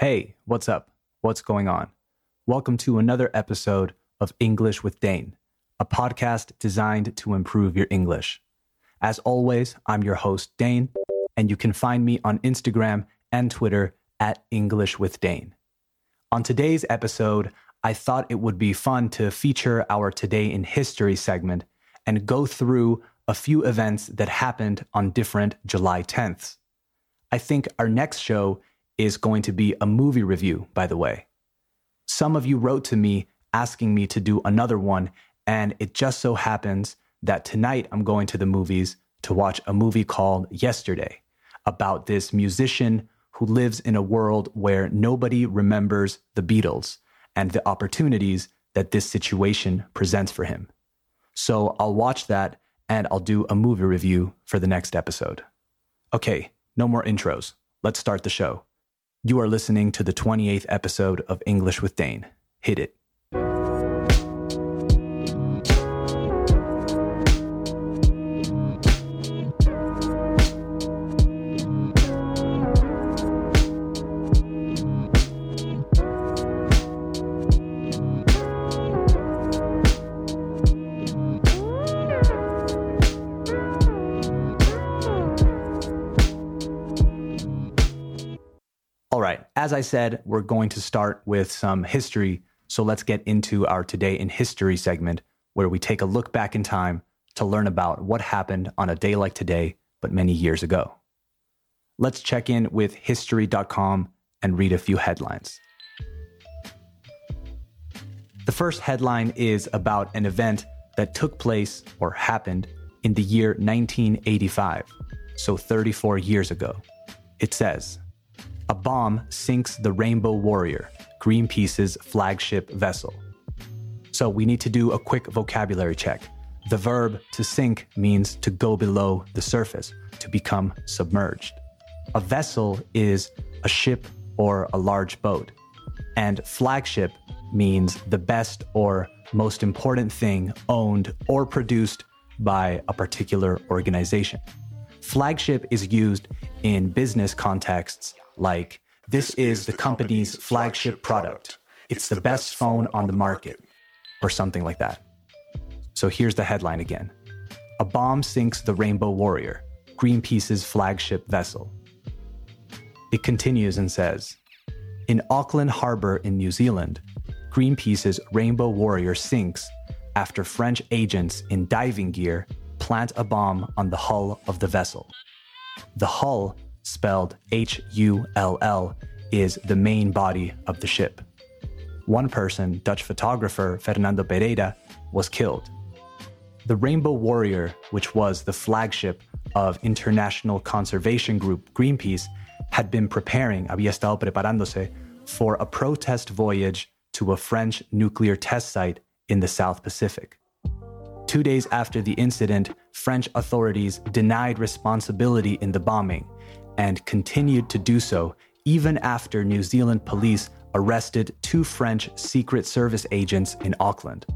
Hey, what's up? What's going on? Welcome to another episode of English with Dane, a podcast designed to improve your English. As always, I'm your host, Dane, and you can find me on Instagram and Twitter at English with Dane. On today's episode, I thought it would be fun to feature our Today in History segment and go through a few events that happened on different July 10ths. I think our next show is going to be a movie review, by the way. Some of you wrote to me asking me to do another one, and it just so happens that tonight I'm going to the movies to watch a movie called Yesterday about this musician who lives in a world where nobody remembers the Beatles and the opportunities that this situation presents for him. So I'll watch that and I'll do a movie review for the next episode. Okay, no more intros. Let's start the show. You are listening to the 28th episode of English with Dane. Hit it. As I said, we're going to start with some history. So let's get into our Today in History segment, where we take a look back in time to learn about what happened on a day like today, but many years ago. Let's check in with history.com and read a few headlines. The first headline is about an event that took place or happened in the year 1985, so 34 years ago. It says, bomb sinks the Rainbow Warrior, Greenpeace's flagship vessel. So we need to do a quick vocabulary check. The verb to sink means to go below the surface, to become submerged. A vessel is a ship or a large boat. And flagship means the best or most important thing owned or produced by a particular organization. Flagship is used in business contexts like, this is the company's flagship product. It's the best phone on the market, or something like that. So here's the headline again A bomb sinks the Rainbow Warrior, Greenpeace's flagship vessel. It continues and says In Auckland Harbour in New Zealand, Greenpeace's Rainbow Warrior sinks after French agents in diving gear plant a bomb on the hull of the vessel. The hull spelled H U L L, is the main body of the ship. One person, Dutch photographer Fernando Pereira, was killed. The Rainbow Warrior, which was the flagship of international conservation group Greenpeace, had been preparing, había estado preparándose, for a protest voyage to a French nuclear test site in the South Pacific. Two days after the incident, French authorities denied responsibility in the bombing and continued to do so even after New Zealand police arrested two French Secret Service agents in Auckland.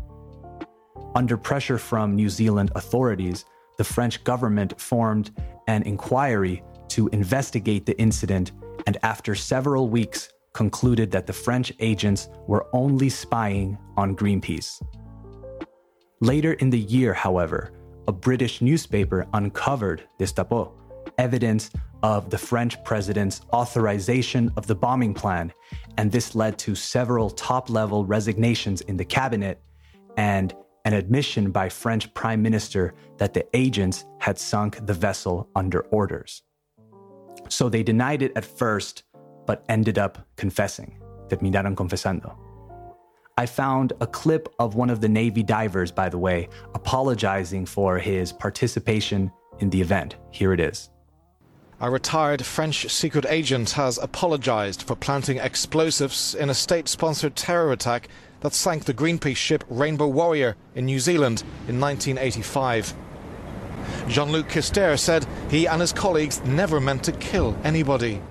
Under pressure from New Zealand authorities, the French government formed an inquiry to investigate the incident and, after several weeks, concluded that the French agents were only spying on Greenpeace. Later in the year, however, a British newspaper uncovered destapó evidence of the French president's authorization of the bombing plan, and this led to several top level resignations in the cabinet and an admission by French Prime Minister that the agents had sunk the vessel under orders. So they denied it at first, but ended up confessing. Terminaron confesando. I found a clip of one of the Navy divers, by the way, apologizing for his participation in the event. Here it is. A retired French secret agent has apologized for planting explosives in a state sponsored terror attack that sank the Greenpeace ship Rainbow Warrior in New Zealand in 1985. Jean Luc Kister said he and his colleagues never meant to kill anybody.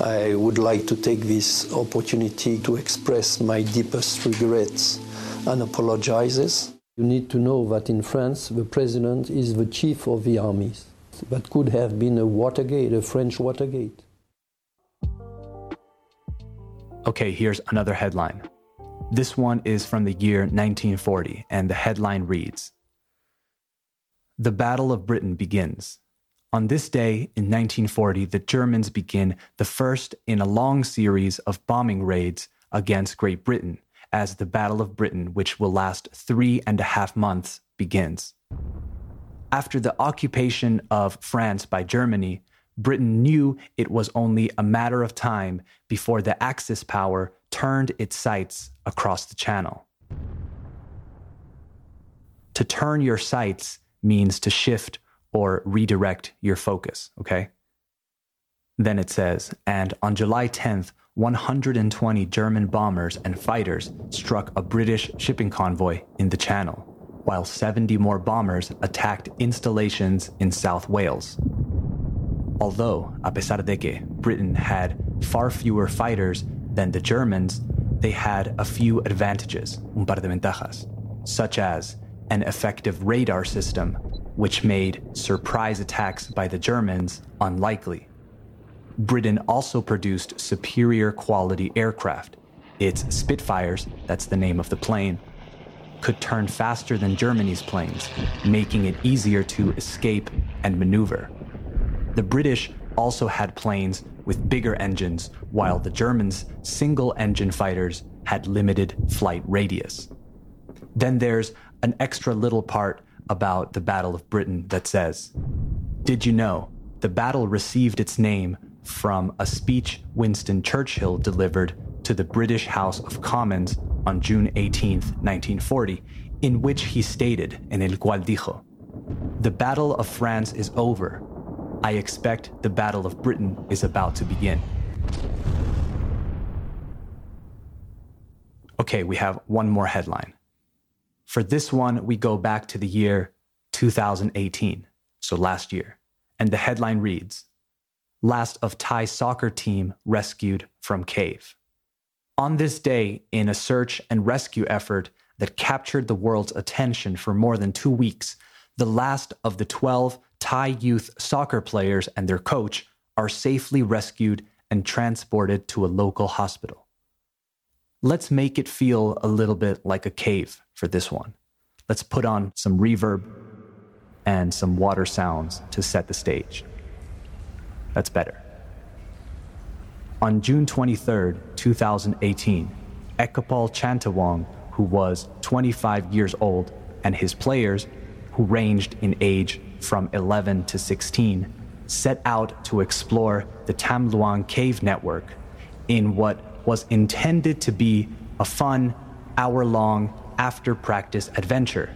I would like to take this opportunity to express my deepest regrets and apologizes. You need to know that in France, the president is the chief of the armies that could have been a Watergate, a French Watergate. Okay, here's another headline. This one is from the year 1940, and the headline reads The Battle of Britain begins. On this day in 1940, the Germans begin the first in a long series of bombing raids against Great Britain as the Battle of Britain, which will last three and a half months, begins. After the occupation of France by Germany, Britain knew it was only a matter of time before the Axis power turned its sights across the channel. To turn your sights means to shift or redirect your focus, okay? Then it says, and on July 10th, 120 German bombers and fighters struck a British shipping convoy in the Channel, while 70 more bombers attacked installations in South Wales. Although, a pesar de que Britain had far fewer fighters than the Germans, they had a few advantages, un par de ventajas, such as an effective radar system, which made surprise attacks by the Germans unlikely Britain also produced superior quality aircraft. Its Spitfires, that's the name of the plane, could turn faster than Germany's planes, making it easier to escape and maneuver. The British also had planes with bigger engines, while the Germans' single engine fighters had limited flight radius. Then there's an extra little part about the Battle of Britain that says Did you know the battle received its name from a speech Winston Churchill delivered to the British House of Commons on June 18, 1940, in which he stated, en el cual dijo, The Battle of France is over. I expect the Battle of Britain is about to begin. Okay, we have one more headline. For this one, we go back to the year 2018, so last year, and the headline reads last of Thai soccer team rescued from cave. On this day, in a search and rescue effort that captured the world's attention for more than two weeks, the last of the 12 Thai youth soccer players and their coach are safely rescued and transported to a local hospital. Let's make it feel a little bit like a cave for this one. Let's put on some reverb and some water sounds to set the stage. That's better. On June 23, 2018, Ekapol Chantawong, who was 25 years old, and his players, who ranged in age from 11 to 16, set out to explore the Tham Luang cave network in what was intended to be a fun, hour long after practice adventure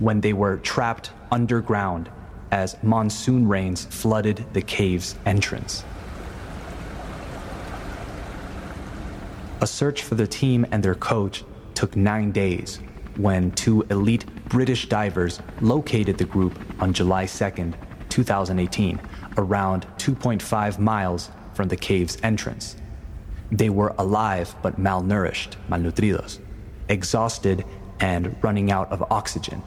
when they were trapped underground as monsoon rains flooded the cave's entrance. A search for the team and their coach took nine days when two elite British divers located the group on July 2, 2018, around 2.5 miles from the cave's entrance. They were alive but malnourished, malnutridos, exhausted and running out of oxygen,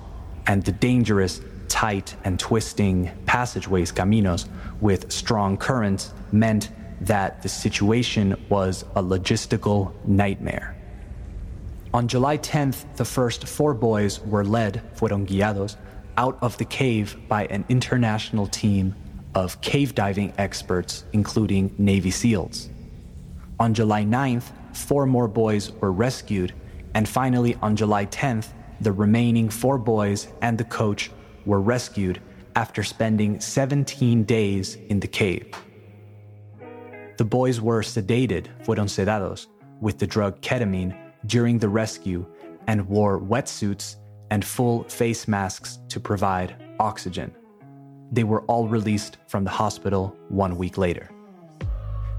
and the dangerous tight and twisting passageways, caminos, with strong currents meant that the situation was a logistical nightmare. On July 10th, the first four boys were led, fueron guiados, out of the cave by an international team of cave diving experts, including Navy SEALs. On July 9th, four more boys were rescued, and finally, on July 10th, the remaining four boys and the coach were rescued after spending 17 days in the cave. The boys were sedated, fueron sedados, with the drug ketamine during the rescue and wore wetsuits and full face masks to provide oxygen. They were all released from the hospital one week later.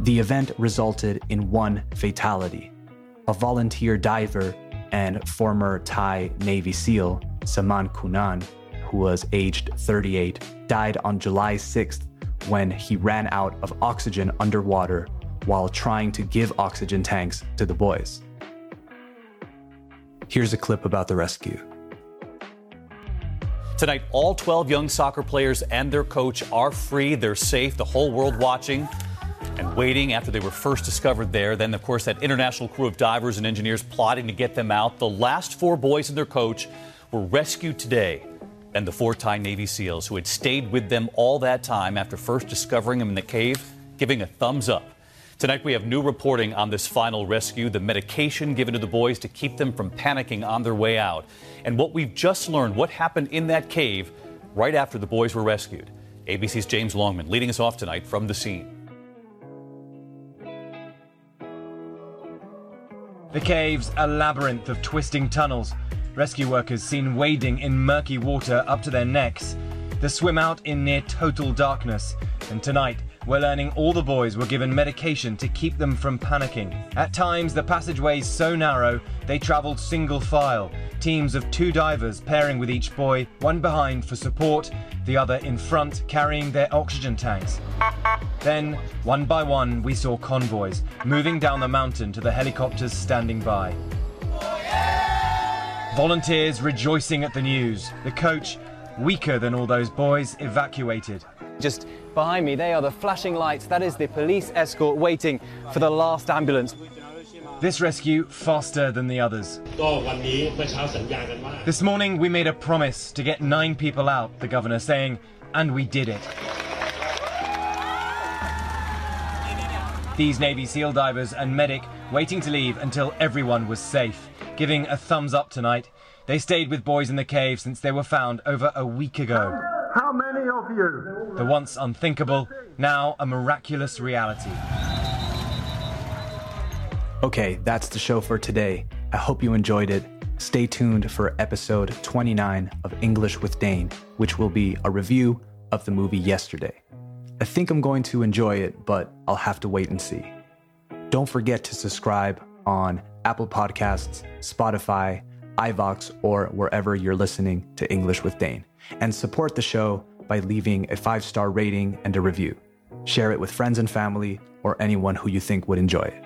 The event resulted in one fatality. A volunteer diver and former Thai Navy SEAL, Saman Kunan, who was aged 38, died on July 6th when he ran out of oxygen underwater while trying to give oxygen tanks to the boys. Here's a clip about the rescue. Tonight, all 12 young soccer players and their coach are free. They're safe, the whole world watching. and waiting after they were first discovered there. Then, of course, that international crew of divers and engineers plotting to get them out. The last four boys and their coach were rescued today. And the four Thai Navy SEALs who had stayed with them all that time after first discovering them in the cave, giving a thumbs up. Tonight, we have new reporting on this final rescue, the medication given to the boys to keep them from panicking on their way out, and what we've just learned what happened in that cave right after the boys were rescued. ABC's James Longman leading us off tonight from the scene. The cave's a labyrinth of twisting tunnels. Rescue workers seen wading in murky water up to their necks. The swim out in near total darkness. And tonight, we're learning all the boys were given medication to keep them from panicking. At times, the passageways so narrow, they travelled single file, teams of two divers pairing with each boy, one behind for support, the other in front carrying their oxygen tanks. Then, one by one, we saw convoys moving down the mountain to the helicopters standing by. Volunteers rejoicing at the news. The coach, weaker than all those boys, evacuated. Just behind me, they are the flashing lights. That is the police escort waiting for the last ambulance. This rescue faster than the others. This morning we made a promise to get nine people out, the governor saying, and we did it. These Navy SEAL divers and medic waiting to leave until everyone was safe, giving a thumbs up tonight. They stayed with boys in the cave since they were found over a week ago. How many of you? The once unthinkable, now a miraculous reality. Okay, that's the show for today. I hope you enjoyed it. Stay tuned for episode 29 of English with Dane, which will be a review of the movie yesterday. I think I'm going to enjoy it, but I'll have to wait and see. Don't forget to subscribe on Apple Podcasts, Spotify, iVoox, or wherever you're listening to English with Dane and support the show by leaving a five star rating and a review. Share it with friends and family or anyone who you think would enjoy it.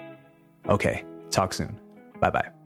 Okay, talk soon. Bye bye.